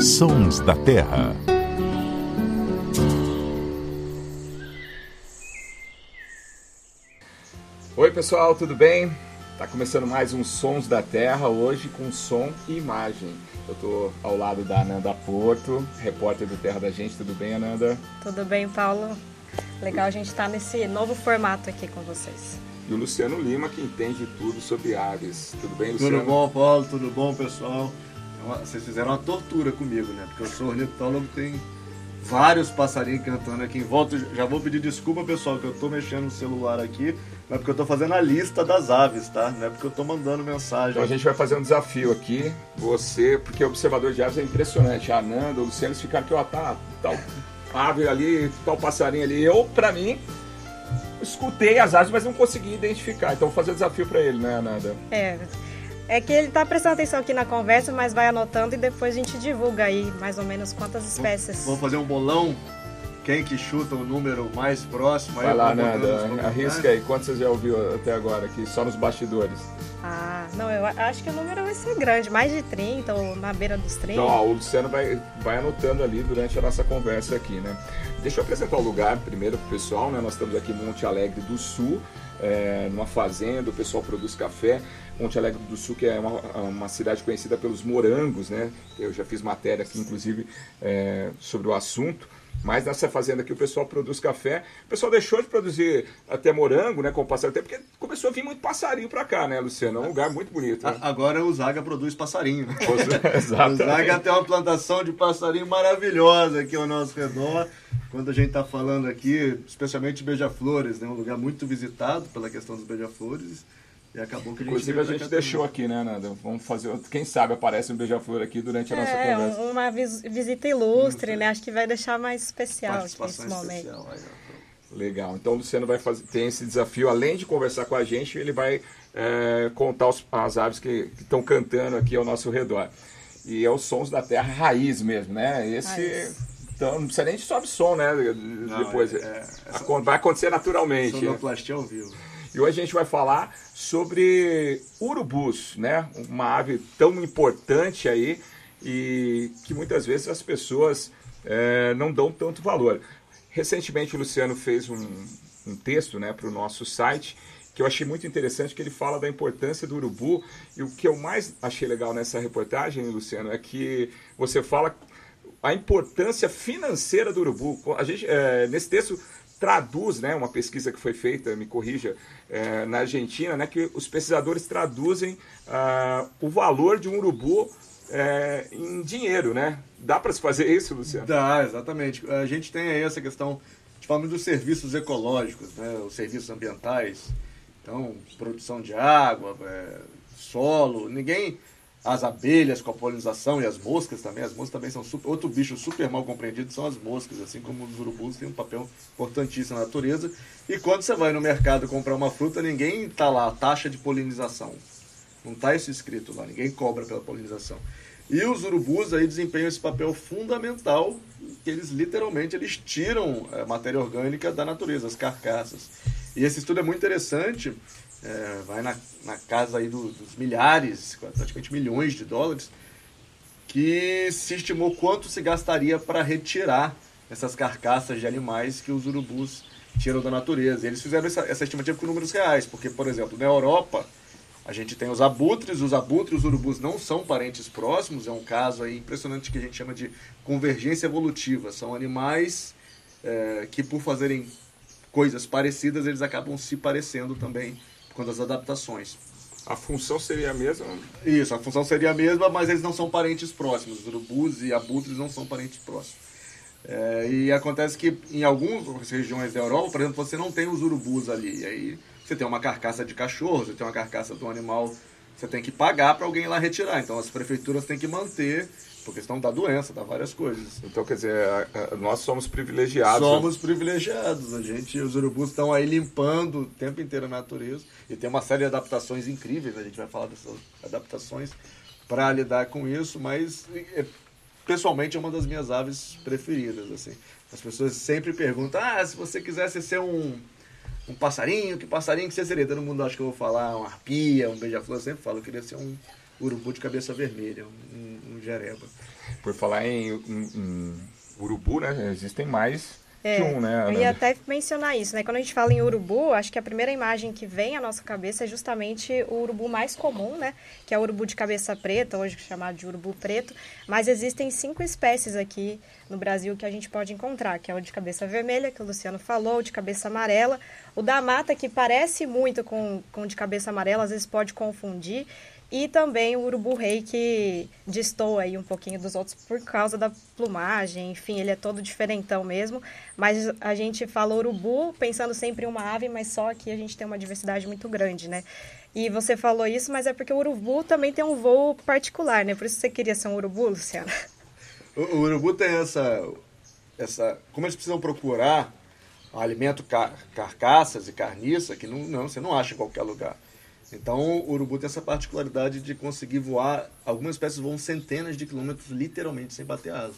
Sons da Terra. Oi, pessoal, tudo bem? Tá começando mais um Sons da Terra, hoje com som e imagem. Eu tô ao lado da Ananda Porto, repórter do Terra da Gente. Tudo bem, Ananda? Tudo bem, Paulo? Legal a gente estar tá nesse novo formato aqui com vocês. E o Luciano Lima, que entende tudo sobre aves. Tudo bem, Luciano? Tudo bom, Paulo? Tudo bom, pessoal? É vocês fizeram uma tortura comigo, né? Porque eu sou ornitólogo, tem vários passarinhos cantando aqui em volta. Já vou pedir desculpa, pessoal, que eu tô mexendo no celular aqui. Não é porque eu tô fazendo a lista das aves, tá? Não é porque eu tô mandando mensagem. Então a gente vai fazer um desafio aqui. Você, porque observador de aves é impressionante. A Ananda, o Luciano, eles ficaram aqui, ó, tá, tal ave ali, tal passarinho ali. Eu, pra mim, escutei as aves, mas não consegui identificar. Então vou fazer o desafio para ele, né, Ananda? É. É que ele está prestando atenção aqui na conversa, mas vai anotando e depois a gente divulga aí mais ou menos quantas espécies. Vamos fazer um bolão? Quem que chuta o número mais próximo? Vai lá, Nanda, arrisca aí. Quantos você já ouviu até agora aqui, só nos bastidores? Ah, não, eu acho que o número vai ser grande, mais de 30 ou na beira dos 30. Então, o Luciano vai, vai anotando ali durante a nossa conversa aqui, né? Deixa eu apresentar o lugar primeiro pro pessoal, né? Nós estamos aqui em Monte Alegre do Sul, é, numa fazenda, o pessoal produz café. Monte Alegre do Sul, que é uma, uma cidade conhecida pelos morangos, né? Eu já fiz matéria aqui, inclusive, é, sobre o assunto. Mas nessa fazenda aqui o pessoal produz café. O pessoal deixou de produzir até morango, né, com o passar do tempo, porque começou a vir muito passarinho para cá, né, Luciano? É um lugar muito bonito. Né? Agora o Zaga produz passarinho. Né? o Zaga tem uma plantação de passarinho maravilhosa aqui ao nosso redor. Quando a gente está falando aqui, especialmente beija-flores, né, um lugar muito visitado pela questão dos beija-flores. E acabou que a gente Inclusive a gente deixou aqui, né, Nanda? Vamos fazer. Quem sabe aparece um beija-flor aqui durante a nossa é, conversa. Uma visita ilustre, né? Acho que vai deixar mais especial esse momento. Especial, Legal. Então o Luciano vai fazer, tem esse desafio, além de conversar com a gente, ele vai é, contar os, as aves que estão cantando aqui ao nosso redor. E é os sons da terra raiz mesmo, né? Esse. Raiz. Então não precisa nem de sobe som, né? Não, Depois. É, é. Vai acontecer naturalmente. Sonoplastia ao vivo. E hoje a gente vai falar sobre urubus, né? Uma ave tão importante aí e que muitas vezes as pessoas é, não dão tanto valor. Recentemente o Luciano fez um, um texto né, para o nosso site que eu achei muito interessante, que ele fala da importância do urubu. E o que eu mais achei legal nessa reportagem, Luciano, é que você fala a importância financeira do urubu. A gente, é, nesse texto traduz, né, uma pesquisa que foi feita, me corrija, é, na Argentina, né, que os pesquisadores traduzem uh, o valor de um urubu é, em dinheiro, né? Dá para se fazer isso, Luciano? Dá, exatamente. A gente tem aí essa questão, de falando dos serviços ecológicos, né, os serviços ambientais, então produção de água, é, solo, ninguém as abelhas com a polinização e as moscas também. As moscas também são super, outro bicho super mal compreendido são as moscas, assim como os urubus têm um papel importantíssimo na natureza. E quando você vai no mercado comprar uma fruta, ninguém está lá a taxa de polinização. Não está isso escrito lá, ninguém cobra pela polinização. E os urubus aí desempenham esse papel fundamental, que eles literalmente eles tiram a matéria orgânica da natureza, as carcaças. E esse estudo é muito interessante, é, vai na, na casa aí do, dos milhares, praticamente milhões de dólares, que se estimou quanto se gastaria para retirar essas carcaças de animais que os urubus tiram da natureza. Eles fizeram essa, essa estimativa com números reais, porque, por exemplo, na Europa, a gente tem os abutres, os abutres e os urubus não são parentes próximos, é um caso aí impressionante que a gente chama de convergência evolutiva. São animais é, que, por fazerem coisas parecidas, eles acabam se parecendo também quanto às adaptações. A função seria a mesma? Isso, a função seria a mesma, mas eles não são parentes próximos. Os urubus e abutres não são parentes próximos. É, e acontece que em algumas regiões da Europa, por exemplo, você não tem os urubus ali. E aí você tem uma carcaça de cachorro, você tem uma carcaça de um animal, você tem que pagar para alguém lá retirar. Então as prefeituras têm que manter por questão da doença, da várias coisas. Então, quer dizer, nós somos privilegiados. Somos privilegiados. A gente, os urubus estão aí limpando o tempo inteiro a natureza e tem uma série de adaptações incríveis. A gente vai falar dessas adaptações para lidar com isso, mas é, pessoalmente é uma das minhas aves preferidas. Assim, as pessoas sempre perguntam: ah, se você quisesse ser um um passarinho, que passarinho que você seria? Todo mundo acha que eu vou falar uma arpia, um beija-flor, eu sempre falo, eu queria ser um urubu de cabeça vermelha, um, um jereba. Por falar em, em, em urubu, né? Existem mais é, de um, né? Eu ia até mencionar isso, né? Quando a gente fala em urubu, acho que a primeira imagem que vem à nossa cabeça é justamente o urubu mais comum, né? Que é o urubu de cabeça preta, hoje chamado de urubu preto. Mas existem cinco espécies aqui no Brasil que a gente pode encontrar, que é o de cabeça vermelha, que o Luciano falou, o de cabeça amarela, o da mata, que parece muito com, com o de cabeça amarela, às vezes pode confundir, e também o urubu-rei, que destoa aí um pouquinho dos outros por causa da plumagem. Enfim, ele é todo diferentão mesmo. Mas a gente fala urubu pensando sempre em uma ave, mas só que a gente tem uma diversidade muito grande, né? E você falou isso, mas é porque o urubu também tem um voo particular, né? Por isso você queria ser um urubu, Luciana? O, o urubu tem essa, essa... Como eles precisam procurar alimento car carcaças e carniça, que não, não, você não acha em qualquer lugar. Então, o urubu tem essa particularidade de conseguir voar. Algumas espécies voam centenas de quilômetros, literalmente, sem bater asa.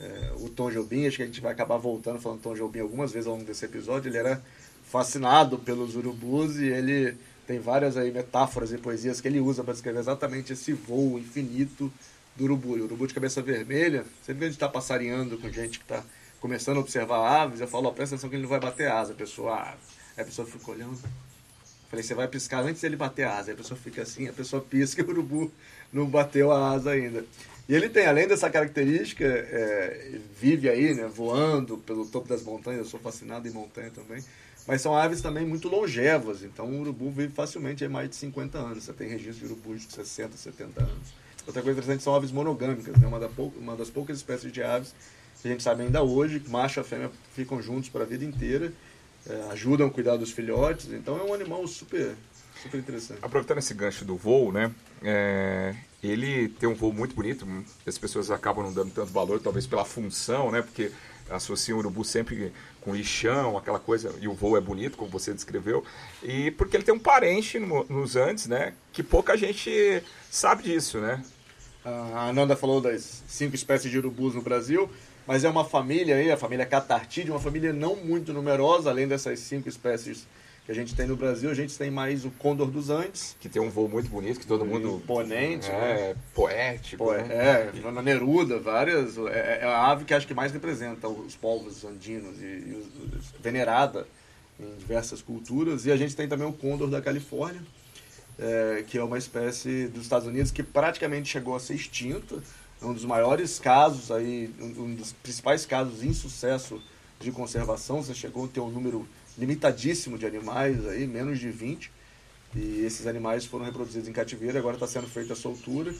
É, o Tom Jobim, acho que a gente vai acabar voltando falando Tom Jobim algumas vezes ao longo desse episódio, ele era fascinado pelos urubus e ele tem várias aí metáforas e poesias que ele usa para descrever exatamente esse voo infinito do urubu. E o urubu de cabeça vermelha, sempre que a gente está passarinhando com gente que está começando a observar aves, eu falo, oh, presta atenção que ele não vai bater asa. A pessoa, ah, a pessoa fica olhando, Falei, você vai piscar antes dele bater a asa. Aí a pessoa fica assim, a pessoa pisca e o urubu não bateu a asa ainda. E ele tem, além dessa característica, é, vive aí, né, voando pelo topo das montanhas. Eu sou fascinado em montanha também. Mas são aves também muito longevas. Então o urubu vive facilmente aí mais de 50 anos. Você tem registro de urubus de 60, 70 anos. Outra coisa interessante são aves monogâmicas. Né? Uma, da uma das poucas espécies de aves que a gente sabe ainda hoje, macho e fêmea ficam juntos para a vida inteira é, ajudam a cuidar dos filhotes. Então é um animal super, super interessante. Aproveitando esse gancho do voo, né? É, ele tem um voo muito bonito. As pessoas acabam não dando tanto valor, talvez pela função, né? Porque associam o urubu sempre com lixão, aquela coisa, e o voo é bonito, como você descreveu, e porque ele tem um parente no, nos Andes, né, que pouca gente sabe disso, né? A Ananda falou das cinco espécies de urubus no Brasil, mas é uma família aí, a família Catartide, uma família não muito numerosa, além dessas cinco espécies que a gente tem no Brasil, a gente tem mais o Condor dos Andes. Que tem um voo muito bonito, que todo mundo... Imponente, é, né? Poético. Po né? É, na Neruda, várias... É, é, a ave que acho que mais representa os povos andinos e, e os, venerada em diversas culturas. E a gente tem também o Condor da Califórnia, é, que é uma espécie dos Estados Unidos que praticamente chegou a ser extinta um dos maiores casos aí, um dos principais casos de insucesso de conservação. Você chegou a ter um número limitadíssimo de animais aí, menos de 20. E esses animais foram reproduzidos em cativeiro, agora está sendo feita a soltura.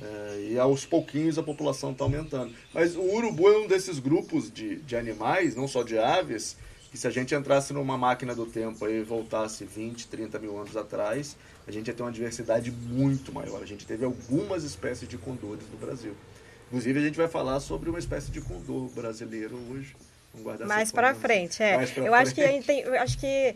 É, e aos pouquinhos a população está aumentando. Mas o urubu é um desses grupos de, de animais, não só de aves, que se a gente entrasse numa máquina do tempo e voltasse 20, 30 mil anos atrás, a gente ia ter uma diversidade muito maior. A gente teve algumas espécies de condores no Brasil. Inclusive, a gente vai falar sobre uma espécie de condor brasileiro hoje. Mais para frente, é. eu frente. acho que a gente tem, eu acho que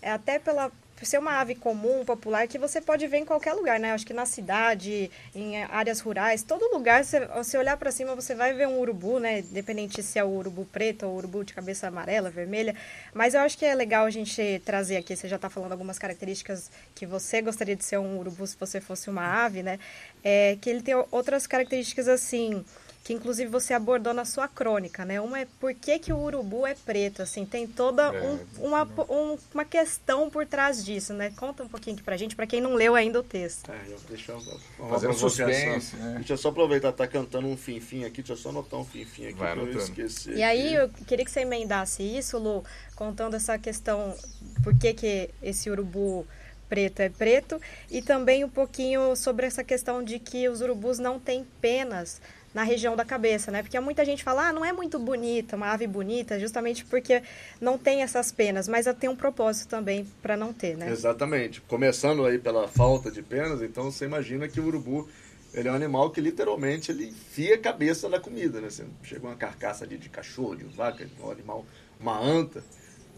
é até pela por ser uma ave comum, popular, que você pode ver em qualquer lugar, né? Acho que na cidade, em áreas rurais, todo lugar, você, você olhar para cima, você vai ver um urubu, né? Independente se é o urubu preto ou o urubu de cabeça amarela, vermelha. Mas eu acho que é legal a gente trazer aqui, você já está falando algumas características que você gostaria de ser um urubu se você fosse uma ave, né? É que ele tem outras características assim que inclusive você abordou na sua crônica, né? Uma é por que, que o urubu é preto, assim, tem toda é, um, uma, um, uma questão por trás disso, né? Conta um pouquinho aqui pra gente, pra quem não leu ainda o texto. É, deixa eu fazer um suspense, né? Deixa eu só aproveitar, tá cantando um fim-fim aqui, deixa eu só anotar um fim-fim aqui Vai pra eu esquecer. E aí, eu queria que você emendasse isso, Lu, contando essa questão, por que que esse urubu preto é preto, e também um pouquinho sobre essa questão de que os urubus não têm penas na região da cabeça, né? Porque muita gente fala, ah, não é muito bonita, uma ave bonita, justamente porque não tem essas penas, mas tem um propósito também para não ter, né? Exatamente. Começando aí pela falta de penas, então você imagina que o urubu ele é um animal que literalmente ele enfia a cabeça na comida, né? Chega uma carcaça de, de cachorro, de vaca, um animal, uma anta.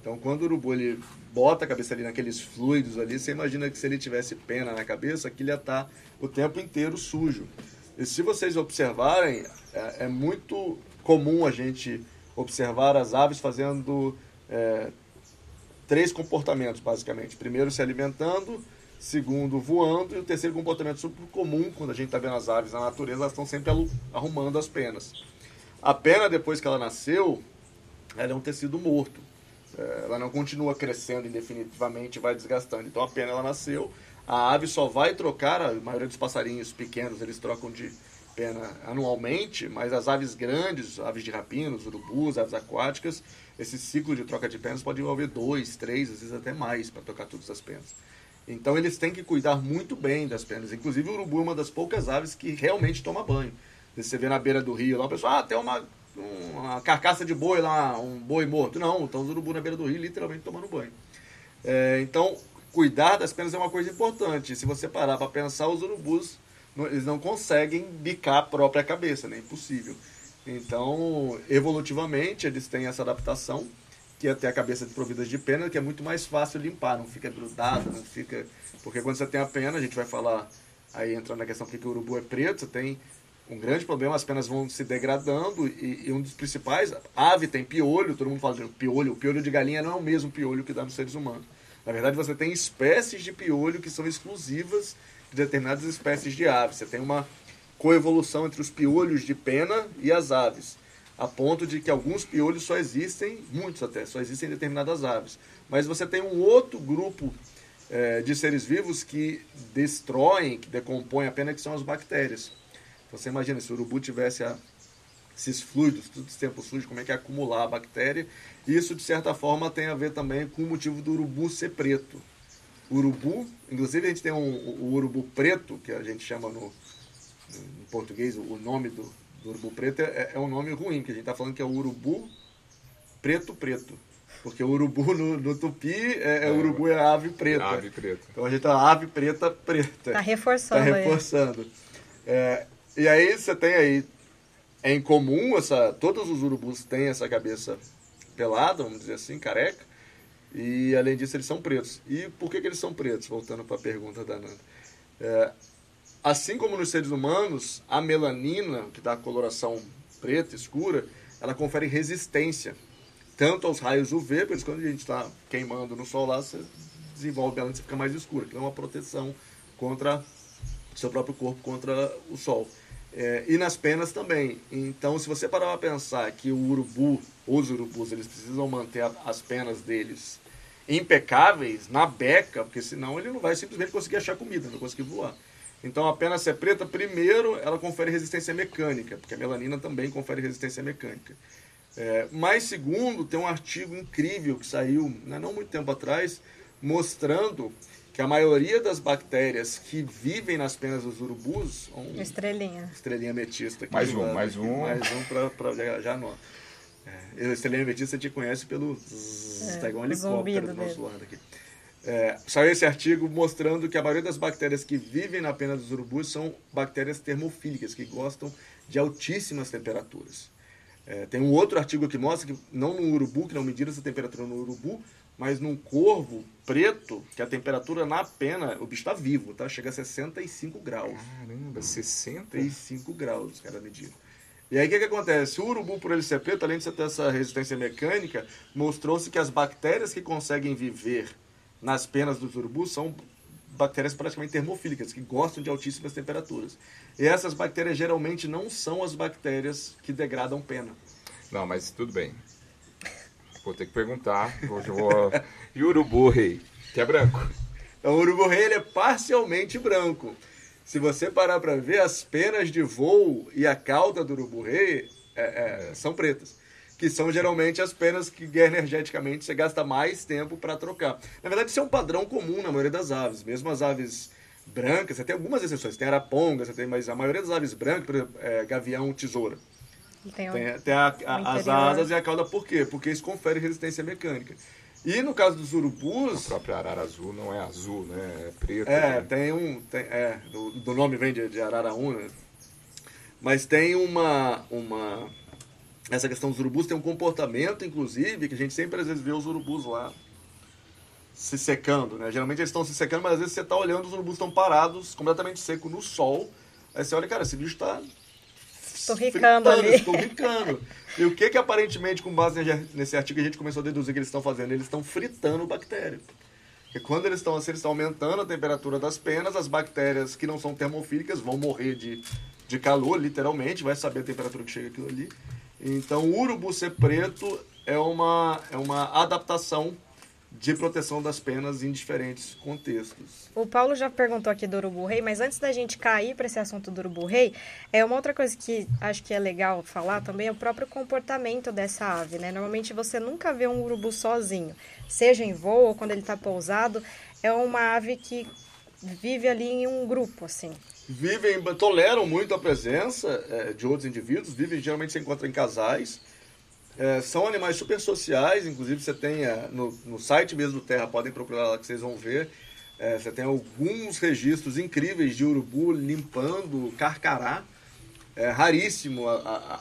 Então, quando o urubu ele bota a cabeça ali naqueles fluidos ali, você imagina que se ele tivesse pena na cabeça, aquilo ia estar tá o tempo inteiro sujo. E se vocês observarem, é, é muito comum a gente observar as aves fazendo é, três comportamentos, basicamente. Primeiro, se alimentando, segundo voando e o terceiro comportamento super comum, quando a gente está vendo as aves na natureza, elas estão sempre arrumando as penas. A pena, depois que ela nasceu, ela é um tecido morto. É, ela não continua crescendo indefinitivamente, vai desgastando. Então a pena ela nasceu, a ave só vai trocar, a maioria dos passarinhos pequenos eles trocam de pena anualmente, mas as aves grandes, aves de rapina, urubus, aves aquáticas, esse ciclo de troca de penas pode envolver dois, três, às vezes até mais para trocar todas as penas. Então eles têm que cuidar muito bem das penas. Inclusive o urubu é uma das poucas aves que realmente toma banho. Você vê na beira do rio lá, o pessoal, ah, tem uma, uma carcaça de boi lá, um boi morto. Não, estão os urubu na beira do rio literalmente tomando banho. É, então, cuidar das penas é uma coisa importante. Se você parar para pensar, os urubus eles não conseguem bicar a própria cabeça, né? Impossível. Então, evolutivamente, eles têm essa adaptação que é ter a cabeça desprovida de pena, que é muito mais fácil limpar, não fica grudada, não fica. Porque quando você tem a pena, a gente vai falar, aí entrando na questão porque o urubu é preto, você tem um grande problema, as penas vão se degradando e, e, um dos principais, ave tem piolho, todo mundo fala de piolho, o piolho de galinha não é o mesmo piolho que dá nos seres humanos. Na verdade, você tem espécies de piolho que são exclusivas de determinadas espécies de aves. Você tem uma coevolução entre os piolhos de pena e as aves a ponto de que alguns piolhos só existem, muitos até, só existem em determinadas aves. Mas você tem um outro grupo é, de seres vivos que destroem, que decompõem a pena, que são as bactérias. Você imagina, se o urubu tivesse a, esses fluidos, todos os tempos fluidos, como é que é acumular a bactéria. Isso, de certa forma, tem a ver também com o motivo do urubu ser preto. O urubu, inclusive a gente tem um, o urubu preto, que a gente chama no, no português o nome do, do urubu preto é, é um nome ruim, que a gente está falando que é o urubu preto preto. Porque o urubu no, no tupi é, é, é, urubu é ave preta. Ave preta. Então a gente tá ave preta preta. Tá reforçando. Tá reforçando. É, e aí você tem aí é incomum essa todos os urubus têm essa cabeça pelada, vamos dizer assim, careca. E além disso eles são pretos. E por que, que eles são pretos? Voltando para a pergunta da Nanda. É, Assim como nos seres humanos, a melanina, que dá a coloração preta, escura, ela confere resistência tanto aos raios UV, por isso quando a gente está queimando no sol lá, você desenvolve melanina, você fica mais escura, que é uma proteção contra seu próprio corpo contra o sol. É, e nas penas também. Então, se você parar para pensar que o urubu, os urubus, eles precisam manter a, as penas deles impecáveis na beca, porque senão ele não vai simplesmente conseguir achar comida, não conseguir voar. Então, a pena ser preta, primeiro, ela confere resistência mecânica, porque a melanina também confere resistência mecânica. É, mas, segundo, tem um artigo incrível que saiu né, não muito tempo atrás, mostrando que a maioria das bactérias que vivem nas penas dos urubus... Um, estrelinha. Estrelinha metista. Aqui mais um, mais um. Mais um para já, já anota. É, estrelinha metista você te conhece pelo... É, tá igual um helicóptero do nosso lado aqui. É, saiu esse artigo mostrando que a maioria das bactérias que vivem na pena dos urubus são bactérias termofílicas, que gostam de altíssimas temperaturas. É, tem um outro artigo que mostra que, não no urubu, que não mediram essa temperatura no urubu, mas num corvo preto, que a temperatura na pena, o bicho está vivo, tá? Chega a 65 graus. Caramba, 65 graus os caras mediram. E aí o que, que acontece? O urubu, por ele ser preto, além de ter essa resistência mecânica, mostrou-se que as bactérias que conseguem viver nas penas dos urubus são bactérias praticamente termofílicas, que gostam de altíssimas temperaturas. E essas bactérias geralmente não são as bactérias que degradam pena. Não, mas tudo bem. Vou ter que perguntar. Hoje eu vou... E o urubu rei, que é branco? Então, o urubu rei é parcialmente branco. Se você parar para ver, as penas de voo e a cauda do urubu rei é, é, são pretas que são geralmente as penas que energeticamente você gasta mais tempo para trocar. Na verdade, isso é um padrão comum na maioria das aves, mesmo as aves brancas, você tem algumas exceções, tem araponga, você tem, mas a maioria das aves brancas, por exemplo, é, gavião, tesoura. Tem, tem, tem a, a, as asas e a cauda, por quê? Porque isso confere resistência mecânica. E no caso dos urubus. A própria arara azul não é azul, né? É preto. É, né? tem um. Tem, é, do, do, nome vem de, de araraúna. Né? Mas tem uma. uma essa questão dos urubus tem um comportamento, inclusive, que a gente sempre às vezes vê os urubus lá se secando, né? Geralmente eles estão se secando, mas às vezes você está olhando, os urubus estão parados, completamente seco no sol. Aí você olha, cara, esse bicho está Estorricando ali. Estorricando. E o que que aparentemente, com base nesse artigo, a gente começou a deduzir que eles estão fazendo? Eles estão fritando bactéria. Porque quando eles estão assim, eles estão aumentando a temperatura das penas, as bactérias que não são termofílicas vão morrer de, de calor, literalmente, vai saber a temperatura que chega aquilo ali. Então, o urubu ser preto é uma, é uma adaptação de proteção das penas em diferentes contextos. O Paulo já perguntou aqui do urubu rei, mas antes da gente cair para esse assunto do urubu rei, é uma outra coisa que acho que é legal falar também é o próprio comportamento dessa ave, né? Normalmente você nunca vê um urubu sozinho, seja em voo ou quando ele está pousado, é uma ave que vive ali em um grupo, assim. Vivem, toleram muito a presença é, de outros indivíduos, vivem geralmente se encontram em casais é, são animais super sociais, inclusive você tem é, no, no site mesmo do Terra, podem procurar lá que vocês vão ver. É, você tem alguns registros incríveis de urubu limpando carcará. É raríssimo a, a,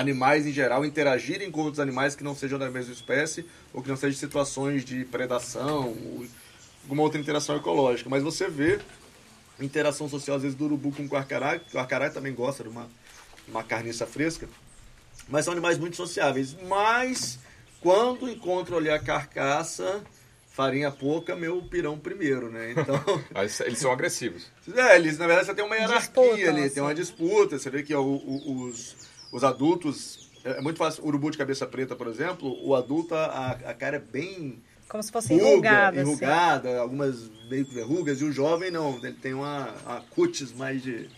animais em geral interagirem com outros animais que não sejam da mesma espécie ou que não sejam situações de predação ou alguma outra interação ecológica. Mas você vê interação social às vezes do urubu com o carcará, o carcará também gosta de uma, uma carniça fresca. Mas são animais muito sociáveis. Mas quando encontro ali a carcaça, farinha pouca, meu pirão primeiro, né? Então. eles são agressivos. É, eles, na verdade, você tem uma hierarquia disputa, ali, assim. tem uma disputa. Você vê que ó, os, os adultos. É, é muito fácil. Urubu de cabeça preta, por exemplo, o adulto, a, a cara é bem. Como se fosse ruga, enrugada. Assim. Enrugada, assim. algumas meio que verrugas. E o jovem não, ele tem uma, uma cutis mais de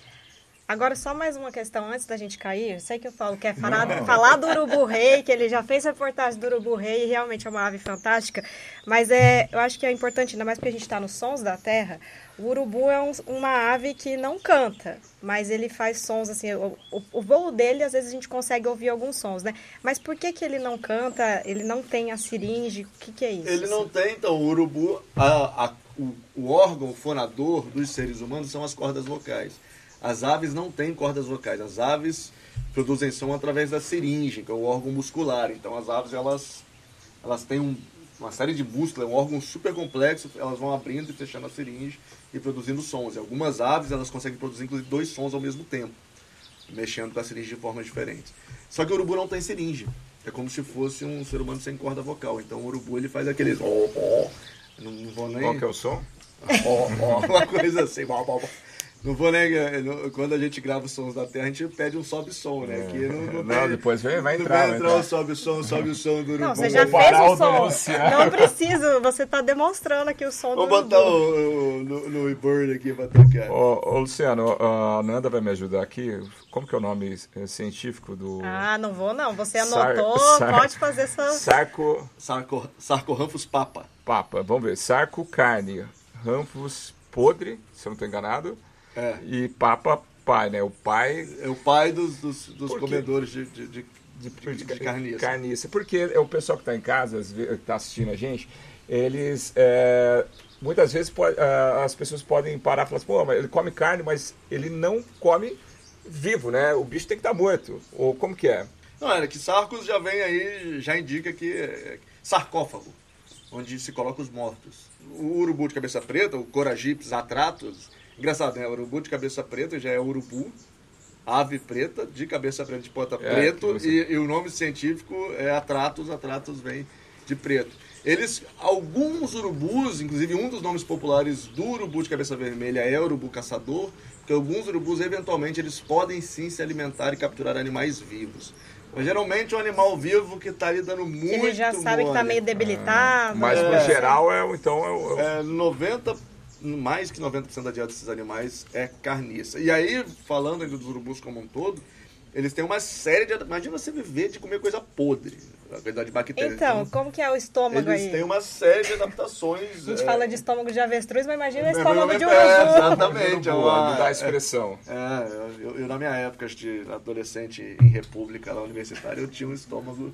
Agora, só mais uma questão antes da gente cair. Eu sei que eu falo que é falar, falar do urubu rei, que ele já fez reportagem do urubu rei e realmente é uma ave fantástica. Mas é, eu acho que é importante, ainda mais porque a gente está nos sons da terra. O urubu é um, uma ave que não canta, mas ele faz sons assim. O, o, o, voo dele, às vezes a gente consegue ouvir alguns sons, né? Mas por que, que ele não canta? Ele não tem a siringe? O que, que é isso? Ele não tem, então. O urubu, a, a, o, o órgão fonador dos seres humanos são as cordas vocais. As aves não têm cordas vocais. As aves produzem som através da seringe, que é o órgão muscular. Então as aves elas, elas têm um, uma série de músculos, é um órgão super complexo, elas vão abrindo e fechando a seringe e produzindo sons. E algumas aves elas conseguem produzir inclusive dois sons ao mesmo tempo, mexendo com a seringe de formas diferentes. Só que o urubu não tem seringe. É como se fosse um ser humano sem corda vocal. Então o urubu ele faz aqueles. Não, não vou nem. Qual que é o som? Uma coisa assim. Não vou negar, quando a gente grava os sons da Terra, a gente pede um sobe-som, né? Aqui não, não, não pede, depois vem, vai entrar. Não vai entrar o sobe-som, sobe o som do Não, você já fez o som. Não precisa, você está demonstrando aqui o som Vou do Vou botar o, o, no, no e-bird aqui para tocar. Ô, ô, Luciano, a Nanda vai me ajudar aqui. Como que é o nome científico do... Ah, não vou não. Você anotou, Sar... pode fazer essa... Sarco... Sarco... Sarcorramphus papa. Papa, vamos ver. Sarco carne, Ramphus podre, se eu não estou enganado. É. E Papa pai, né? O pai. É o pai dos, dos, dos comedores de, de, de, de, de, de carniça. carniça. Porque é o pessoal que está em casa, que está assistindo a gente, eles. É, muitas vezes pode, uh, as pessoas podem parar e falar assim, pô, mas ele come carne, mas ele não come vivo, né? O bicho tem que estar tá morto. Ou como que é? Não, é que Sarcos já vem aí, já indica que é sarcófago, onde se coloca os mortos. O urubu de cabeça preta, o Coragips atratus, Engraçado, né? Urubu de cabeça preta já é urubu, ave preta, de cabeça preta, de ponta é, preto, você... e, e, o nome científico é atratus, atratus vem de preto. Eles, alguns urubus, inclusive um dos nomes populares do urubu de cabeça vermelha é urubu caçador, porque alguns urubus, eventualmente, eles podem sim se alimentar e capturar animais vivos. Mas geralmente é um animal vivo que está ali dando muito. Ele já sabe que está meio debilitado. Ah, mas no é. geral é então é, é, é 90 mais que 90% da dieta desses animais é carniça. E aí, falando dos urubus como um todo, eles têm uma série de. Imagina você viver de comer coisa podre, a quantidade de bactérias. Então, então, como que é o estômago eles aí? Eles têm uma série de adaptações. a gente é... fala de estômago de avestruz, mas imagina o estômago de urubu. É, exatamente. É uma... A expressão. É, eu, eu, na minha época de adolescente em república lá universitária, eu tinha um estômago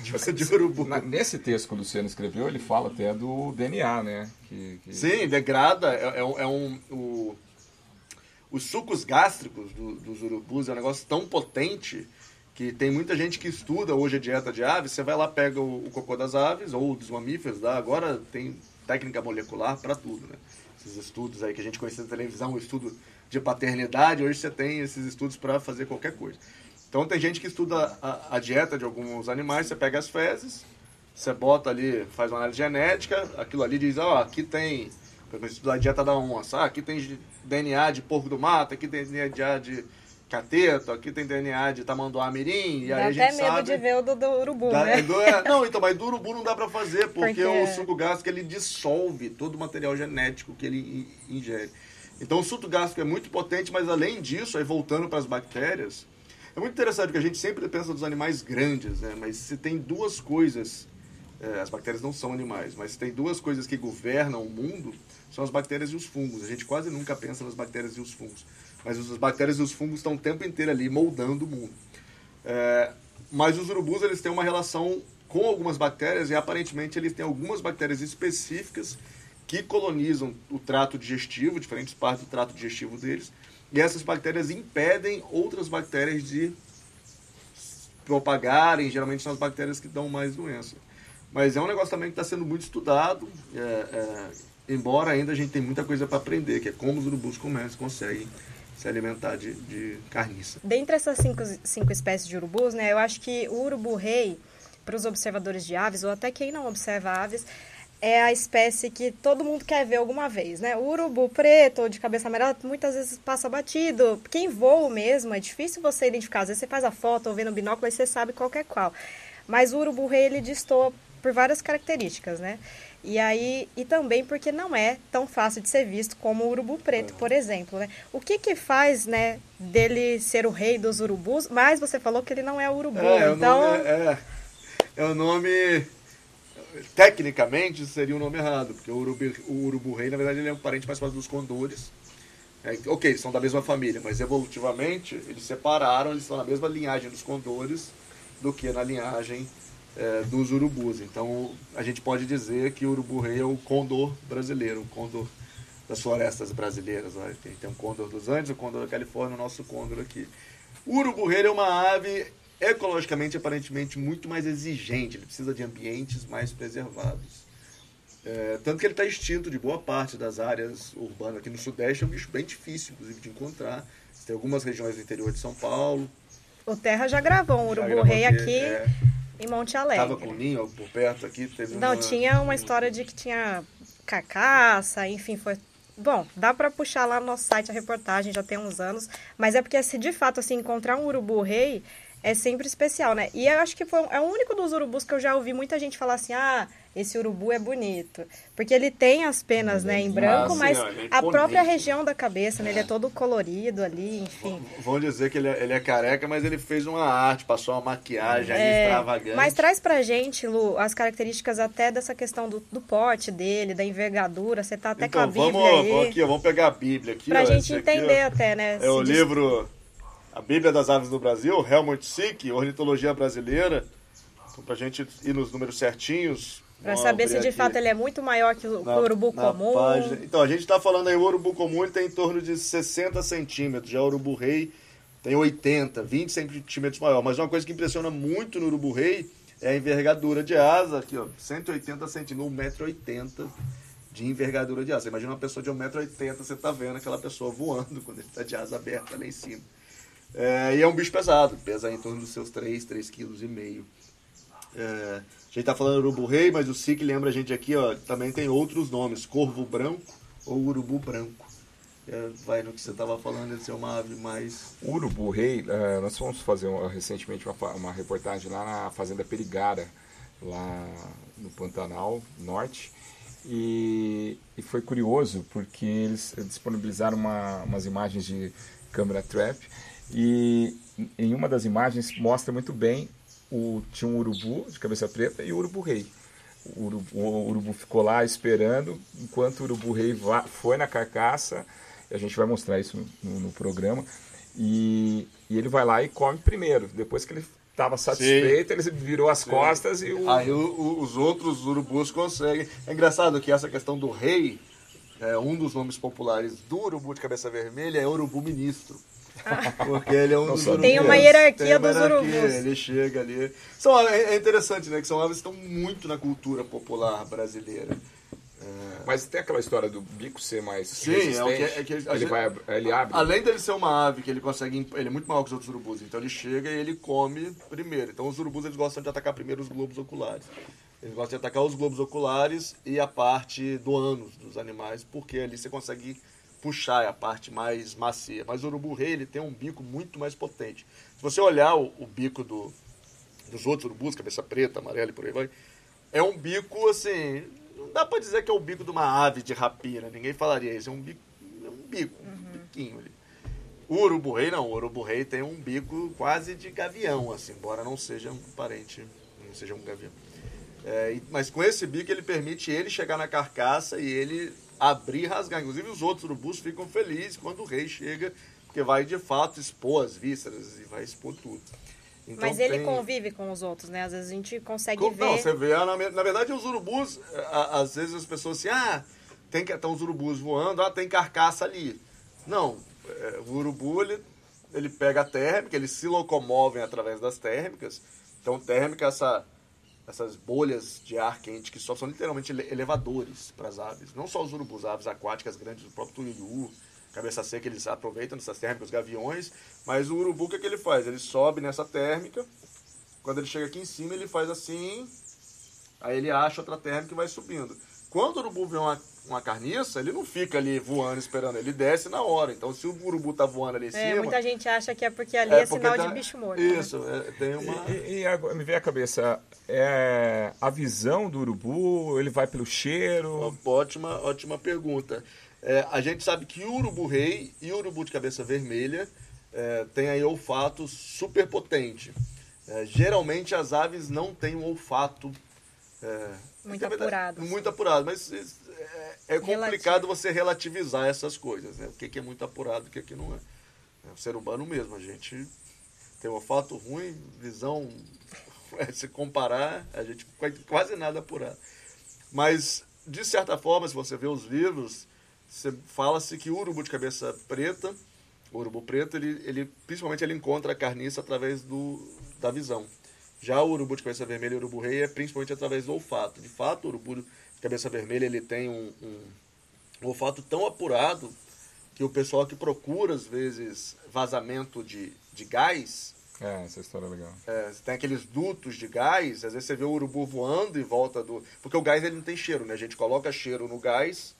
de, de urubu. Na, nesse texto que o Luciano escreveu, ele fala até do DNA, né? Que, que... Sim, degrada. É, é, é um... O, os sucos gástricos do, dos urubus é um negócio tão potente que tem muita gente que estuda hoje a dieta de aves. Você vai lá, pega o, o cocô das aves ou dos mamíferos, dá. agora tem técnica molecular para tudo, né? Esses estudos aí que a gente conhece na televisão, o estudo de paternidade, hoje você tem esses estudos para fazer qualquer coisa. Então tem gente que estuda a, a, dieta de alguns animais, você pega as fezes, você bota ali, faz uma análise genética, aquilo ali diz, ó, aqui tem, por exemplo, a dieta da onça, ah, aqui tem DNA de porco do mato, aqui tem DNA de cateto, aqui tem DNA de tamanduá mirim, e Dá aí a até gente medo sabe... de ver o do, do urubu, Dá- né? é do- é, não, então, mas do urubu não dá pra fazer, porque, Porque- o suco gástrico ele dissolve todo o material genético que ele in- ingere. Então o suco gástrico é muito potente, mas além disso, aí voltando para as bactérias, é muito interessante porque a gente sempre pensa dos animais grandes, né? Mas se tem duas coisas, é, as bactérias não são animais, mas se tem duas coisas que governam o mundo, são as bactérias e os fungos. A gente quase nunca pensa nas bactérias e os fungos. Mas as bactérias e os fungos estão o tempo inteiro ali moldando o mundo. É, mas os urubus eles têm uma relação com algumas bactérias e aparentemente eles têm algumas bactérias específicas que colonizam o trato digestivo, diferentes partes do trato digestivo deles, e essas bactérias impedem outras bactérias de propagarem, geralmente são as bactérias que dão mais doença. Mas é um negócio também que está sendo muito estudado, é, é, embora ainda a gente tem muita coisa para aprender, que é como os urubus começam, conseguem se alimentar de, de carniça. Dentre essas cinco, cinco espécies de urubus, né, eu acho que o urubu-rei, para os observadores de aves, ou até quem não observa aves, é a espécie que todo mundo quer ver alguma vez, né? O urubu preto ou de cabeça amarela muitas vezes passa batido. Quem voa mesmo, é difícil você identificar. Às vezes você faz a foto ou vê no binóculo e você sabe qual é qual. Mas o urubu-rei, ele destoa por várias características, né? E aí, e também porque não é tão fácil de ser visto como o urubu preto, por exemplo, né? O que que faz, né, dele ser o rei dos urubus? Mas você falou que ele não é o urubu, É, o então... nome é, é, é o nome. Tecnicamente seria o nome errado, porque o urubu, o urubu rei, na verdade, ele é um parente mais próximo dos condores. É, ok, eles são da mesma família, mas evolutivamente eles separaram, eles estão na mesma linhagem dos condores do que na linhagem é, dos urubus. Então a gente pode dizer que o urubu rei é o condor brasileiro, o condor das florestas brasileiras. Tem, tem o condor dos Andes, o condor da Califórnia, o nosso condor aqui. O urubu rei é uma ave ecologicamente aparentemente muito mais exigente, ele precisa de ambientes mais preservados. É, tanto que ele está extinto de boa parte das áreas urbanas aqui no Sudeste, é um bicho bem difícil, inclusive, de encontrar. Tem algumas regiões do interior de São Paulo. O Terra já gravou um urubu-rei aqui é, em Monte Tava Alegre. com o ninho por perto aqui. Teve Não, uma, tinha uma história de que tinha carcaça, enfim, foi... Bom, dá pra puxar lá no nosso site a reportagem, já tem uns anos, mas é porque se de fato assim encontrar um urubu-rei é sempre especial, né? E eu acho que foi, é o único dos urubus que eu já ouvi muita gente falar assim: "Ah, esse urubu é bonito". Porque ele tem as penas, né, em branco, mas ó, ele é a própria imponente. região da cabeça, né, ele é todo colorido ali, enfim. Vão dizer que ele é, ele é careca, mas ele fez uma arte, passou uma maquiagem ali É, extravagante. Mas traz pra gente, Lu, as características até dessa questão do, do porte dele, da envergadura. Você tá até com a então, Bíblia vamos, aí. vamos aqui, ó, vamos pegar a Bíblia aqui. pra ó, gente esse aqui, ó. entender até, né? É o se livro A Bíblia das Aves do Brasil, Helmut Sick, Ornitologia Brasileira. Então, pra gente ir nos números certinhos. Vamos saber se de aqui fato ele é muito maior que o, o urubu na comum. página. Então, a gente está falando aí, o urubu comum ele tem em torno de 60 centímetros, já o urubu rei tem 80, 20 centímetros maior. Mas uma coisa que impressiona muito no urubu rei é a envergadura de asa, aqui ó, 180 centímetros, 1,80m de envergadura de asa. Imagina uma pessoa de 1,80m, você tá vendo aquela pessoa voando quando ele está de asa aberta lá em cima. É, e é um bicho pesado, pesa em torno dos seus 3, 3,5 kg. É, a gente tá falando urubu rei, mas o SIC lembra a gente aqui, ó, também tem outros nomes, corvo branco ou urubu branco. É, vai no que você estava falando de ser uma ave mais... Urubu Rei, eh, nós fomos fazer um- recentemente uma, uma reportagem lá na Fazenda Perigara, lá no Pantanal Norte. E, e foi curioso porque eles disponibilizaram uma- umas imagens de câmera trap e em uma das imagens mostra muito bem o tinha um urubu de cabeça preta e o urubu rei. O urubu, o urubu ficou lá esperando enquanto o urubu rei foi na carcaça. A gente vai mostrar isso no, no programa. E, e ele vai lá e come primeiro. Depois que ele estava satisfeito, ele virou as costas e o. Aí o- o- os outros urubus conseguem. É engraçado que essa questão do rei, é, um dos nomes populares do urubu de cabeça vermelha é urubu ministro. Porque ele é um dos urubus. Tem uma hierarquia Tem uma dos urubus. Ele chega ali. São, é, é interessante, né? Que são aves que estão muito na cultura popular brasileira. Mas tem aquela história do bico ser mais Sim, resistente. é o que- é que a ele, gente- vai, ele abre. Além dele ser uma ave que ele consegue. Ele é muito maior que os outros urubus. Então ele chega e ele come primeiro. Então os urubus eles gostam de atacar primeiro os globos oculares. Eles gostam de atacar os globos oculares e a parte do ânus dos animais, porque ali você consegue puxar, é a parte mais macia. Mas o urubu-rei ele tem um bico muito mais potente. Se você olhar o, o bico do, dos outros urubus, cabeça preta, amarela e por aí vai, é um bico assim. Não dá pra dizer que é o bico de uma ave de rapina, ninguém falaria isso. É um bico, é um bico, um uhum. biquinho ali. O urubu-rei não, o urubu-rei tem um bico quase de gavião, assim, embora não seja um parente, não seja um gavião. É, mas com esse bico ele permite ele chegar na carcaça e ele abrir e rasgar. Inclusive os outros urubus ficam felizes quando o rei chega, porque vai de fato expor as vísceras e vai expor tudo. Então, Mas ele tem... convive com os outros, né? Às vezes a gente consegue com... ver. Não, você vê, na, na verdade, os urubus, às vezes as pessoas assim, ah, tem que estão os urubus voando, ah, tem carcaça ali. Não, é, o urubu ele, ele pega a térmica, eles se locomovem através das térmicas. Então, térmica, essa, essas bolhas de ar quente que só são literalmente elevadores para as aves. Não só os urubus, aves aquáticas grandes, o próprio tuiuiu, cabeça seca, eles aproveitam dessas térmicas, os gaviões, mas o urubu, o que, é que ele faz? Ele sobe nessa térmica, quando ele chega aqui em cima, ele faz assim, aí ele acha outra térmica e vai subindo. Quando o urubu vê uma, uma carniça, ele não fica ali voando esperando, ele desce na hora. Então, se o urubu tá voando ali em é, cima... Muita gente acha que é porque ali é, é sinal tá, de bicho morto. Né? Isso, né? é, tem uma... E, e, agora, me vem a cabeça, é, a visão do urubu, ele vai pelo cheiro? Ótima, ótima pergunta. É, a gente sabe que o urubu-rei e o urubu de cabeça vermelha é, têm aí olfato super potente. É, geralmente as aves não têm um olfato é, muito apurado. Muito apurado, mas é, é complicado você relativizar essas coisas, né? O que, é muito apurado e o que, que não é. É o ser humano mesmo, a gente tem um olfato ruim, visão, se comparar, a gente quase nada apurado. Mas, de certa forma, se você vê os livros, fala-se que o urubu de cabeça preta, o urubu preto, ele, ele principalmente ele encontra a carniça através do, da visão. Já o urubu de cabeça vermelha e o urubu rei é principalmente através do olfato. De fato, o urubu de cabeça vermelha ele tem um, um, um olfato tão apurado que o pessoal que procura, às vezes, vazamento de, de gás. É, essa história é legal. É, tem aqueles dutos de gás, às vezes você vê o urubu voando e volta do. Porque o gás ele não tem cheiro, né? A gente coloca cheiro no gás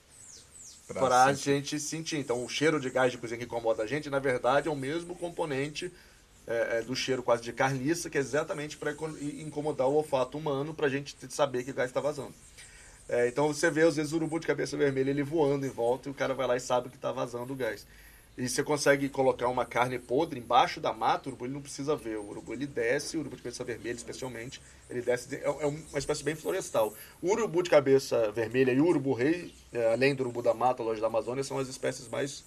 para a gente sentir. Então, o cheiro de gás de cozinha que incomoda a gente, na verdade, é o mesmo componente é, é, do cheiro quase de carniça, que é exatamente para incomodar o olfato humano, para a gente saber que o gás está vazando. É, então, você vê, às vezes, o urubu de cabeça vermelha ele voando em volta e o cara vai lá e sabe que está vazando o gás. E você consegue colocar uma carne podre embaixo da mata, o urubu ele não precisa ver. O urubu ele desce, o urubu de cabeça vermelha especialmente, ele desce, é, é uma espécie bem florestal. O urubu de cabeça vermelha e o urubu rei, é, além do urubu da mata, loja da Amazônia, são as espécies mais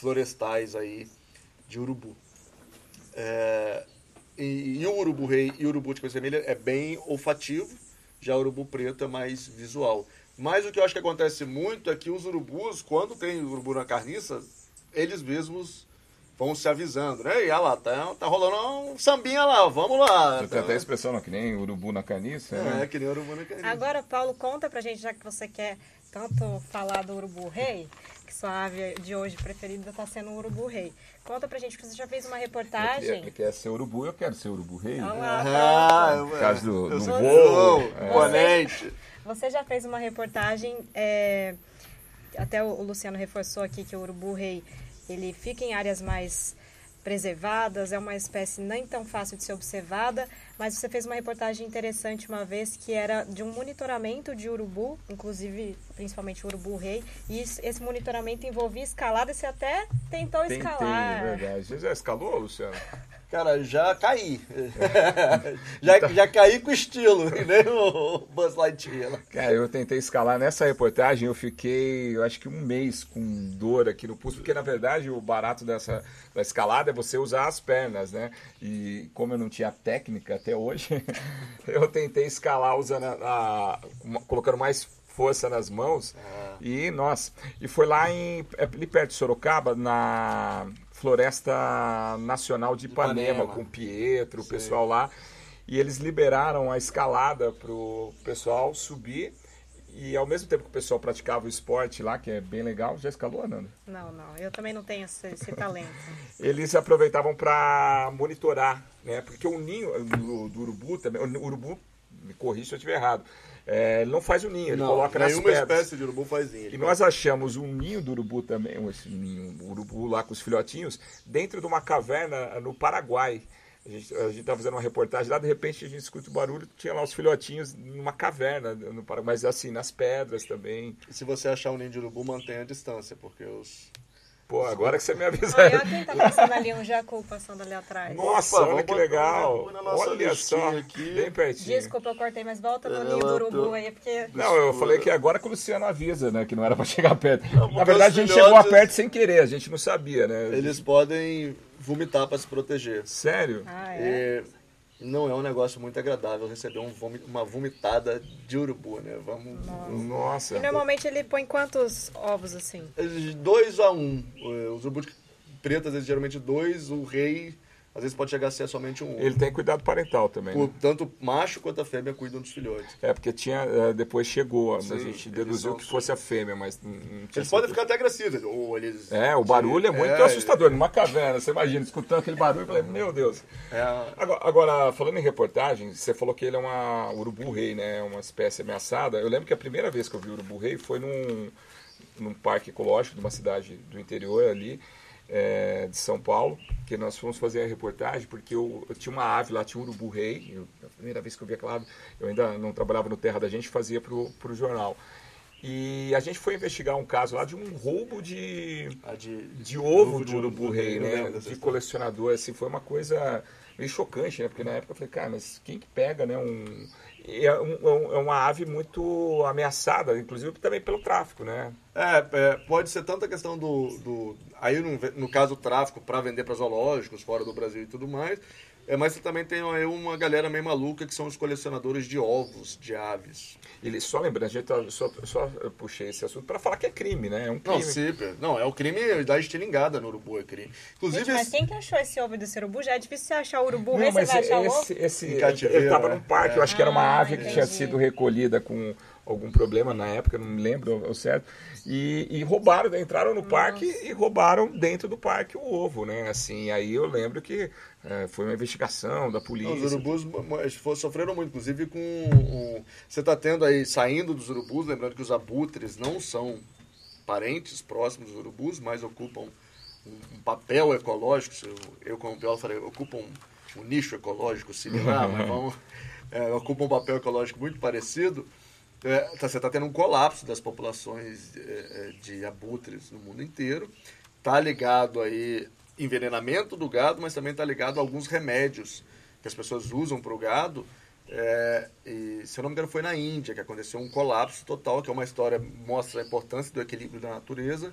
florestais aí de urubu. É, e, e, o urubu rei e o urubu de cabeça vermelha é bem olfativo, já o urubu preto é mais visual. Mas o que eu acho que acontece muito é que os urubus, quando tem urubu na carniça, eles mesmos vão se avisando, né? E olha lá, tá, tá rolando um sambinha lá, vamos lá. Tem até a expressão, não, que nem urubu na carniça. É, né? que nem urubu na carniça. Agora, Paulo, conta pra gente, já que você quer tanto falar do urubu rei, que sua ave de hoje preferida está sendo o urubu rei. Conta pra gente, que você já fez uma reportagem. Você quer ser urubu, eu quero ser urubu rei. Olá, ah, Por causa do, do voo. É. Você, você já fez uma reportagem... É, até o Luciano reforçou aqui que o urubu-rei ele fica em áreas mais preservadas, é uma espécie nem tão fácil de ser observada, mas você fez uma reportagem interessante uma vez que era de um monitoramento de urubu, inclusive principalmente o urubu rei, e esse monitoramento envolvia escalada, e você até tentou Tentei, escalar. É verdade. Você já escalou, Luciano? Cara, já caí. já, já caí com estilo, nem o Buzz Lightyear. Cara, eu tentei escalar nessa reportagem, eu fiquei, eu acho que um mês com dor aqui no pulso, porque na verdade o barato dessa da escalada é você usar as pernas, né? E como eu não tinha técnica até hoje, eu tentei escalar usando a, a colocando mais força nas mãos. Ah. E, nossa, e foi lá em, é ali perto de Sorocaba, na Floresta Nacional de Ipanema, Ipanema. com o Pietro, o pessoal lá. E eles liberaram a escalada para o pessoal subir. E ao mesmo tempo que o pessoal praticava o esporte lá, que é bem legal, já escalou, Ananda? Não, não. Eu também não tenho esse, esse talento. eles aproveitavam para monitorar, né? Porque o ninho do, do, urubu também, o urubu me corrija se eu estiver errado. É, ele não faz o ninho, ele Não, coloca nas nenhuma pedras. espécie de urubu faz ninho. E nós achamos um ninho do urubu também, esse ninho, um urubu lá com os filhotinhos, dentro de uma caverna no Paraguai. A gente estava fazendo uma reportagem lá, de repente a gente escuta o barulho, tinha lá os filhotinhos numa caverna no Paraguai, mas assim, nas pedras também. Se você achar um ninho de urubu, mantenha a distância, porque os... Pô, agora que você me avisa. Olha quem tá passando ali, um jacu passando ali atrás. Nossa, Opa, olha que legal. Olha só, aqui. bem pertinho. Desculpa, eu cortei, mas volta no ninho do urubu aí, porque... Não, eu falei que agora que o Luciano avisa, né? Que não era pra chegar perto. porque Na verdade, a gente chegou filhotes- perto sem querer, a gente não sabia, né? Eles podem vomitar para se proteger. Sério? Ah, é? E não é um negócio muito agradável receber um uma vomitada de urubu, né? Vamos. Nossa. E normalmente ele põe quantos ovos assim? De Dois a um. Eh, Os urubus pretos, às vezes, geralmente dois. O rei, às vezes, pode chegar a ser somente um. Ele tem cuidado parental também. Por- né? tanto o macho quanto a fêmea cuidam dos filhotes. É, porque tinha. eh, Depois chegou, a Sim, gente eles deduziu que fosse a fêmea, mas não, não tinha Eles podem ficar até agressivos. Ou eles. É, o barulho é muito É, assustador. Numa caverna, você imagina, escutando aquele barulho, eu falei, meu Deus. É, Agora, agora, falando em reportagem, você falou que ele é uma urubu-rei, né? Uma espécie ameaçada. Eu lembro que a primeira vez que eu vi urubu-rei foi num, num parque ecológico de uma cidade do interior ali, é, de São Paulo, que nós fomos fazer a reportagem, porque eu, eu tinha uma ave lá, tinha um urubu-rei. A primeira vez que eu vi aquela ave, eu ainda não trabalhava no Terra da Gente, fazia pro, pro jornal. E a gente foi investigar um caso lá de um roubo de, a de, de ovo de do urubu-rei, né? De colecionador, assim, foi uma coisa meio chocante, né? Porque na época eu falei, cara, mas quem que pega, né? Um, é, um- é uma ave muito ameaçada, inclusive também pelo tráfico, né? É, é, pode ser tanto a questão do. do aí, no, no caso, o tráfico para vender para zoológicos fora do Brasil e tudo mais. É, mas você também tem aí uma galera meio maluca que são os colecionadores de ovos de aves. Ele só lembrando, a gente tá- só, só puxei esse assunto para falar que é crime, né? É um Não, crime. sim, não, é o crime da estilingada no urubu, é crime. Inclusive, Gente, mas esse- quem que achou esse ovo desse urubu? Já é difícil você achar o urubu, Não, mas vai achar o ovo? esse, esse cativeiro, ele estava né? num parque, É. eu acho que era uma Ah, ave que tinha entendi. sido recolhida com algum problema na época, não me lembro ao certo, e, e roubaram, entraram no parque e roubaram dentro do parque o ovo, né? Assim, aí eu lembro que eh, foi uma investigação da polícia. Não, os urubus sofreram muito, inclusive com. um- você está tendo aí, saindo dos urubus, lembrando que os abutres não são parentes próximos dos urubus, mas ocupam um, um papel ecológico. Eu, eu como biólogo, falei, ocupam um, um nicho ecológico similar, mas vão, é, ocupam um papel ecológico muito parecido. É, tá- você está tendo um colapso das populações é, é, de abutres no mundo inteiro. Está ligado aí envenenamento do gado, mas também está ligado a alguns remédios que as pessoas usam para o gado. É, e, se eu não me engano, foi na Índia que aconteceu um colapso total, que é uma história mostra a importância do equilíbrio da natureza,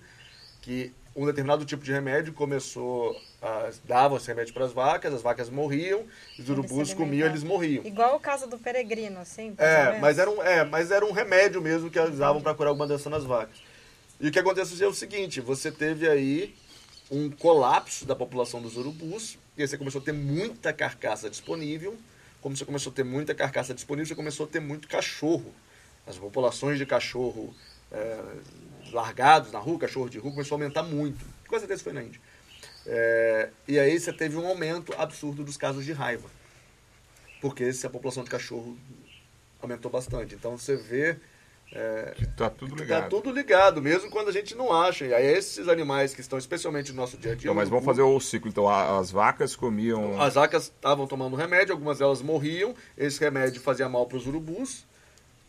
que um determinado tipo de remédio começou a dava esse remédio para as vacas, as vacas morriam, os Eles urubus comiam, eles morriam. Igual o caso do peregrino, assim. É, mas era um, é, mas era um remédio mesmo que usavam para curar alguma doença nas vacas. E o que aconteceu é o seguinte, você teve aí um colapso da população dos urubus, e aí você começou a ter muita carcaça disponível. Como você começou a ter muita carcaça disponível, você começou a ter muito cachorro. As populações de cachorro é, largados na rua, cachorro de rua, começou a aumentar muito. Com certeza foi na Índia. É, e aí você teve um aumento absurdo dos casos de raiva. Porque se a população de cachorro aumentou bastante. Então você vê. É, Tá tudo que ligado. Tá tudo ligado, mesmo quando a gente não acha. E aí esses animais que estão especialmente no nosso dia a dia. Mas vamos fazer o ciclo. Então, as vacas comiam. As vacas estavam tomando remédio, algumas delas morriam. Esse remédio fazia mal para os urubus,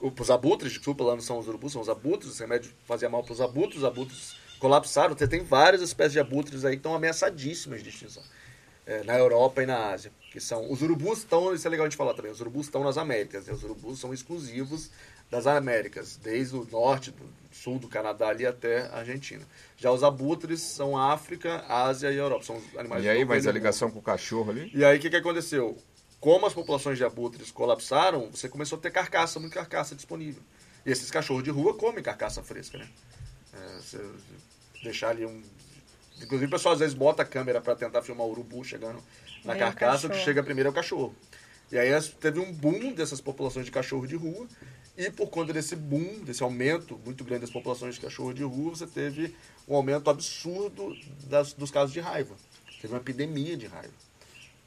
os abutres, desculpa, lá não são os urubus, são os abutres. Esse remédio fazia mal para os abutres, os abutres colapsaram. Você tem várias espécies de abutres aí que estão ameaçadíssimas de extinção. É, na Europa e na Ásia. Que são, os urubus estão, isso é legal de falar também, os urubus estão nas Américas. né? Os urubus são exclusivos das Américas, desde o norte, do sul do Canadá ali até a Argentina. Já os abutres são África, Ásia e Europa. São os animais E aí, mas a ligação com o cachorro ali? e aí o que, que aconteceu? Como as populações de abutres colapsaram, você começou a ter carcaça, muita carcaça disponível. E esses cachorros de rua comem carcaça fresca, né? É, deixar ali um. Inclusive o pessoal às vezes bota a câmera para tentar filmar o urubu chegando na Vem o carcaça, o que chega primeiro é o cachorro. E aí teve um boom dessas populações de cachorro de rua, e por conta desse boom, desse aumento muito grande das populações de cachorro de rua, você teve um aumento absurdo das- dos casos de raiva. Teve uma epidemia de raiva.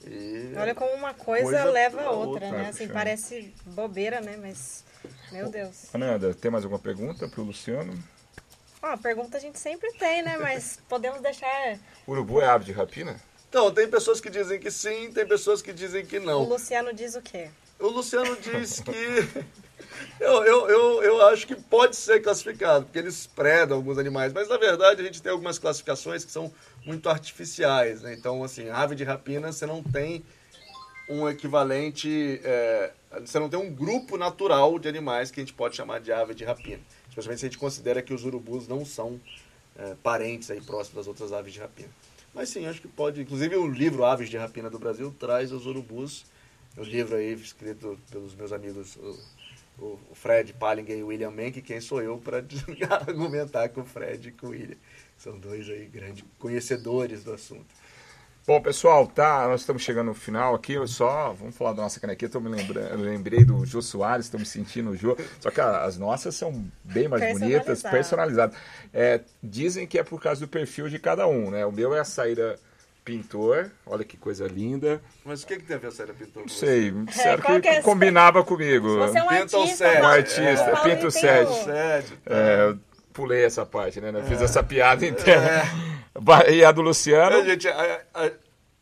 E Olha como uma coisa, Coisa leva a outra, outra, né? é, Assim, parece bobeira, né? Mas, meu Deus. Ananda, tem mais alguma pergunta para o Luciano? Ó, pergunta a gente sempre tem, né? Mas podemos deixar Urubu é ave de rapina? Então, tem pessoas que dizem que sim, tem pessoas que dizem que O não. Luciano diz o quê? O Luciano diz que. Eu, eu, eu, eu acho que pode ser classificado, porque eles predam alguns animais, mas na verdade a gente tem algumas classificações que são muito artificiais. Né? Então, assim, ave de rapina você não tem um equivalente. é, você não tem um grupo natural de animais que a gente pode chamar de ave de rapina. Especialmente se a gente considera que os urubus não são é, parentes aí próximos das outras aves de rapina. Mas sim, acho que pode. Inclusive o livro Aves de Rapina do Brasil traz os urubus. O livro aí escrito pelos meus amigos o, o Fred Pallinger e o William Menck, quem sou eu para argumentar com o Fred e com o William. São dois aí grandes conhecedores do assunto. Bom, pessoal, tá, nós estamos chegando no final aqui, eu só, vamos falar da nossa canequinha, eu, me eu lembrei do Jô Soares, estou me sentindo o Jô, só que a- as nossas são bem mais bonitas, personalizadas. É, dizem que é por causa do perfil de cada um, né? O meu é a Saíra Pintor, olha que coisa linda, Mas o que, que tem a ver a Série Pintor? não sei, disseram qual que, é combinava comigo. Você é um Pinta artista, sete. Um artista, Paulo pinta o tem um- sete. Sede. É, eu pulei essa parte, né? Eu Fiz essa piada interna. E a do Luciano, A gente, a, a-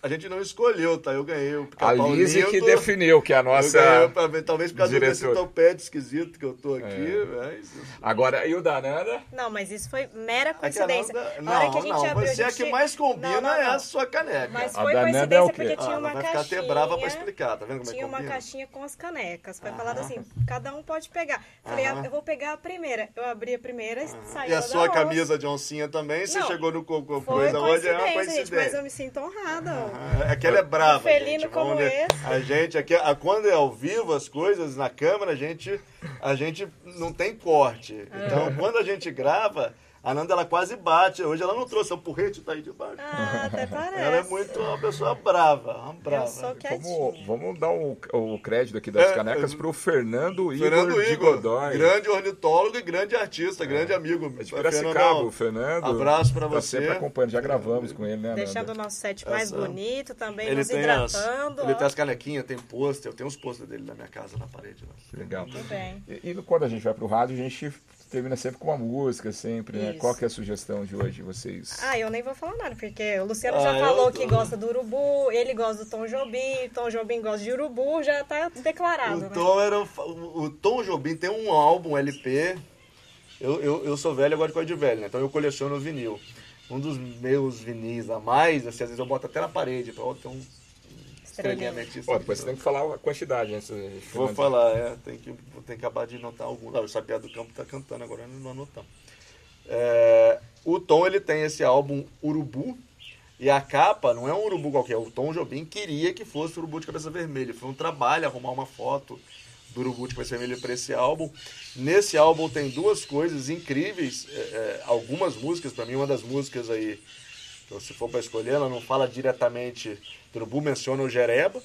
a gente não escolheu, tá? Eu ganhei o a Lise que definiu, que é a Eu nossa... ganhei, pra ver, talvez por causa desse diretora. topete esquisito que eu tô aqui, É. mas... Agora, e o da Nanda? Não, mas isso foi mera A coincidência. A hora Não, que a gente não, abriu, você a é gente... que mais combina Não, não, é a não. sua caneca. Mas A foi Nanda é coincidência o quê? porque Ah, tinha ela uma vai caixinha... ficar até brava pra explicar, tá vendo como é que Tinha uma combina? caixinha com as canecas. Foi falado assim, cada um pode pegar. Falei, ah, Aham. eu vou pegar a primeira. Eu abri a primeira e saiu E a sua outra. camisa de oncinha também, você Não, chegou no coisa hoje, é uma coincidência, gente, mas eu me sinto honrada. Ah, Aquela é brava, Um felino gente. como Vamos esse. A gente aqui, a- quando é ao vivo as coisas na câmera, a gente, a gente não tem corte. É. Então, quando a gente grava, a Nanda ela quase bate. Hoje ela não trouxe, o porrete tá aí debaixo. Ah, até parece. Ela é muito uma pessoa brava, uma brava. Eu sou. Vamos, vamos dar o, o crédito aqui das É, canecas é, pro Fernando Igor Fernando de Igor, Godoy. grande ornitólogo e grande artista, grande amigo. É de Piracicaba, o Fernando. Abraço pra Tá você. sempre acompanhando, já gravamos com ele, né, Nanda? Deixando o nosso set mais Essa- bonito também, Ele nos tem, as, hidratando. ele tem as canequinhas, tem pôster, eu tenho os pôster dele na minha casa, na parede. Lá. Que Legal. Muito bem. E, e quando a gente vai pro rádio, a gente termina sempre com uma música, sempre, né? Qual que é a sugestão de hoje, vocês? Ah, eu nem vou falar nada, porque o Luciano Ah, já falou tô- que gosta do urubu, ele gosta do Tom Jobim, Tom Jobim gosta de urubu, já tá declarado, O né? Tom, era, o Tom Jobim tem um álbum LP. Eu, eu, eu sou velho, eu gosto de coisa de velho, né? Então eu coleciono vinil. Um dos meus vinis a mais, assim, às vezes eu boto até na parede. Pra, ó, tem um ametista aqui, depois você tem que falar a quantidade, né? Vou falar, é, tem que, vou ter que acabar de anotar algum. Não, o Sapiá do Campo tá cantando agora, não anotamos. É, o Tom, ele tem esse álbum Urubu, e a capa não é um urubu qualquer, o Tom Jobim queria que fosse o urubu de cabeça vermelha. Foi um trabalho arrumar uma foto do urubu de cabeça vermelha para esse álbum. Nesse álbum tem duas coisas incríveis, é, é, algumas músicas, para mim, uma das músicas aí, então, se for para escolher, ela não fala diretamente urubu, menciona o Jereba,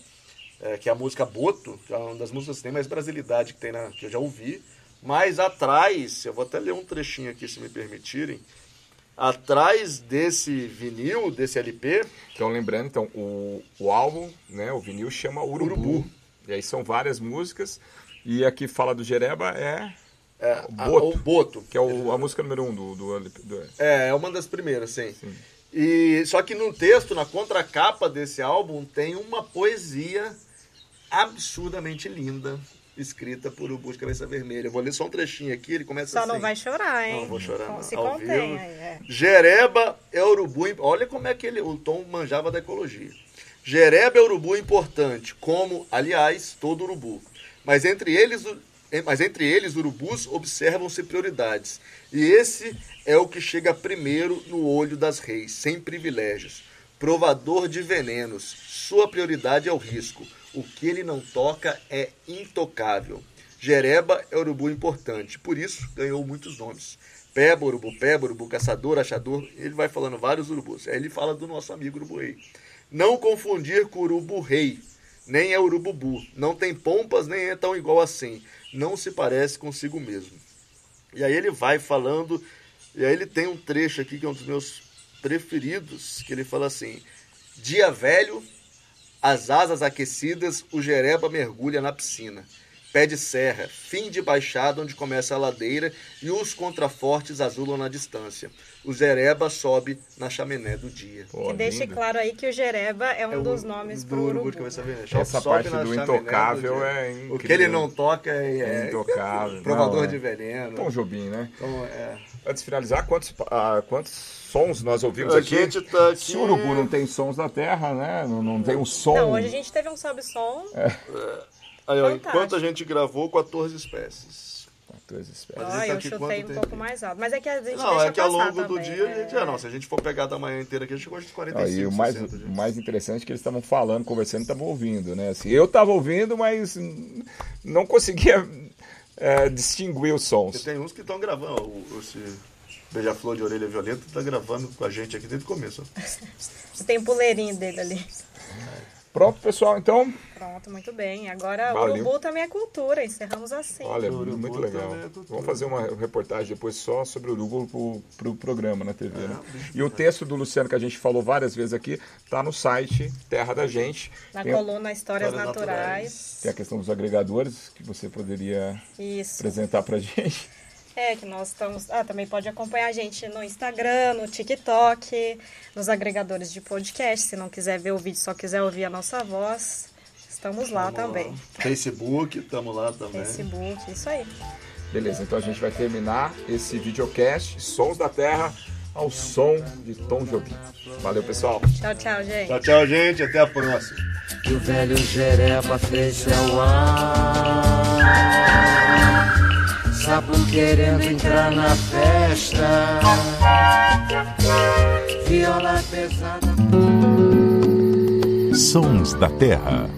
é, que é a música Boto, que é uma das músicas que tem mais brasilidade que, tem na, que eu já ouvi. Mas atrás, eu vou até ler um trechinho aqui, se me permitirem. Atrás desse vinil, desse LP, Então, lembrando, então, o, o álbum, né, o vinil chama Urubu. Urubu. E aí são várias músicas. E aqui fala do Jereba é, é, O a- Boto. o Boto. que é o- a música número um do, do, do É, é uma das primeiras, sim. Sim. E só que no texto, na contracapa desse álbum, tem uma poesia absurdamente linda, escrita por Urubu de Cabeça Vermelha. Eu vou ler só um trechinho aqui, ele começa Só assim. não vai chorar, hein? Não vou chorar, não. Se Ao contém vivo. aí, é. Jereba é urubu. Olha como é que ele, o Tom manjava da ecologia. Jereba é urubu importante, como, aliás, todo urubu. Mas entre eles, o- mas entre eles, urubus, observam-se prioridades. E esse é o que chega primeiro no olho das reis, sem privilégios. Provador de venenos. Sua prioridade é o risco. O que ele não toca é intocável. Jereba é urubu importante, por isso ganhou muitos nomes. Peba, urubu, urubu, caçador, achador. Ele vai falando vários urubus. Aí ele fala do nosso amigo urubu rei. Não confundir com urubu rei, nem é urububu. Não tem pompas, nem é tão igual assim. Não se parece consigo mesmo. E aí ele vai falando, e aí ele tem um trecho aqui que é um dos meus preferidos, que ele fala assim: Dia velho, as asas aquecidas, o jereba mergulha na piscina. Pé de serra, fim de baixada onde começa a ladeira e os contrafortes azulam na distância. O Jereba sobe na chaminé do dia. Pô, que deixe claro aí que o Jereba é um é dos nomes pro urubu. urubu. Essa parte do intocável do é incrível. O que ele não toca é, é intocável. Provador não, de veneno. Tom Jobim, né? Então, é. Antes de finalizar, quantos, ah, quantos sons nós ouvimos aqui? aqui? Tá aqui... Se o urubu não tem sons da terra, né? Não, não tem um som... Não, hoje a gente teve um sobe-som... É. Aí, ó, enquanto a gente gravou, 14 espécies. 14 espécies. Ah, eu chutei um pouco mais alto. Mas é que a gente Não, é que ao longo também, do dia, a gente, é, não, se a gente for pegar da manhã inteira aqui, a gente gosta de 45, Aí, o mais, mais interessante é que eles estavam falando, conversando, estavam ouvindo, né? Assim, eu estava ouvindo, mas não conseguia é, distinguir os sons. E tem uns que estão gravando, o, esse Beija-Flor de Orelha Violeta está gravando com a gente aqui desde o começo. tem o puleirinho dele ali. Pronto, pessoal, então. Pronto, muito bem. Agora o urubu também é cultura, encerramos assim. Olha, muito legal. É Vamos fazer uma reportagem depois só sobre o urubu para o programa na TV, né? É, e o texto do Luciano que a gente falou várias vezes aqui está no site Terra da Gente. Na Tem coluna Histórias, Histórias Naturais. Naturais. Tem a questão dos agregadores que você poderia Isso. apresentar para gente. É, que nós estamos. Ah, também pode acompanhar a gente no Instagram, no TikTok, nos agregadores de podcast. Se não quiser ver o vídeo, só quiser ouvir a nossa voz, estamos lá tamo também. Lá. Facebook, estamos lá também. Facebook, isso aí. Beleza, então a gente vai terminar esse videocast Sons da Terra ao som de Tom Jobim. Valeu, pessoal. Tchau, tchau, gente. Tchau, tchau, gente. Até a próxima. E o velho Jereba fez ao ar sapo querendo entrar na festa. Viola pesada. Sons da Terra.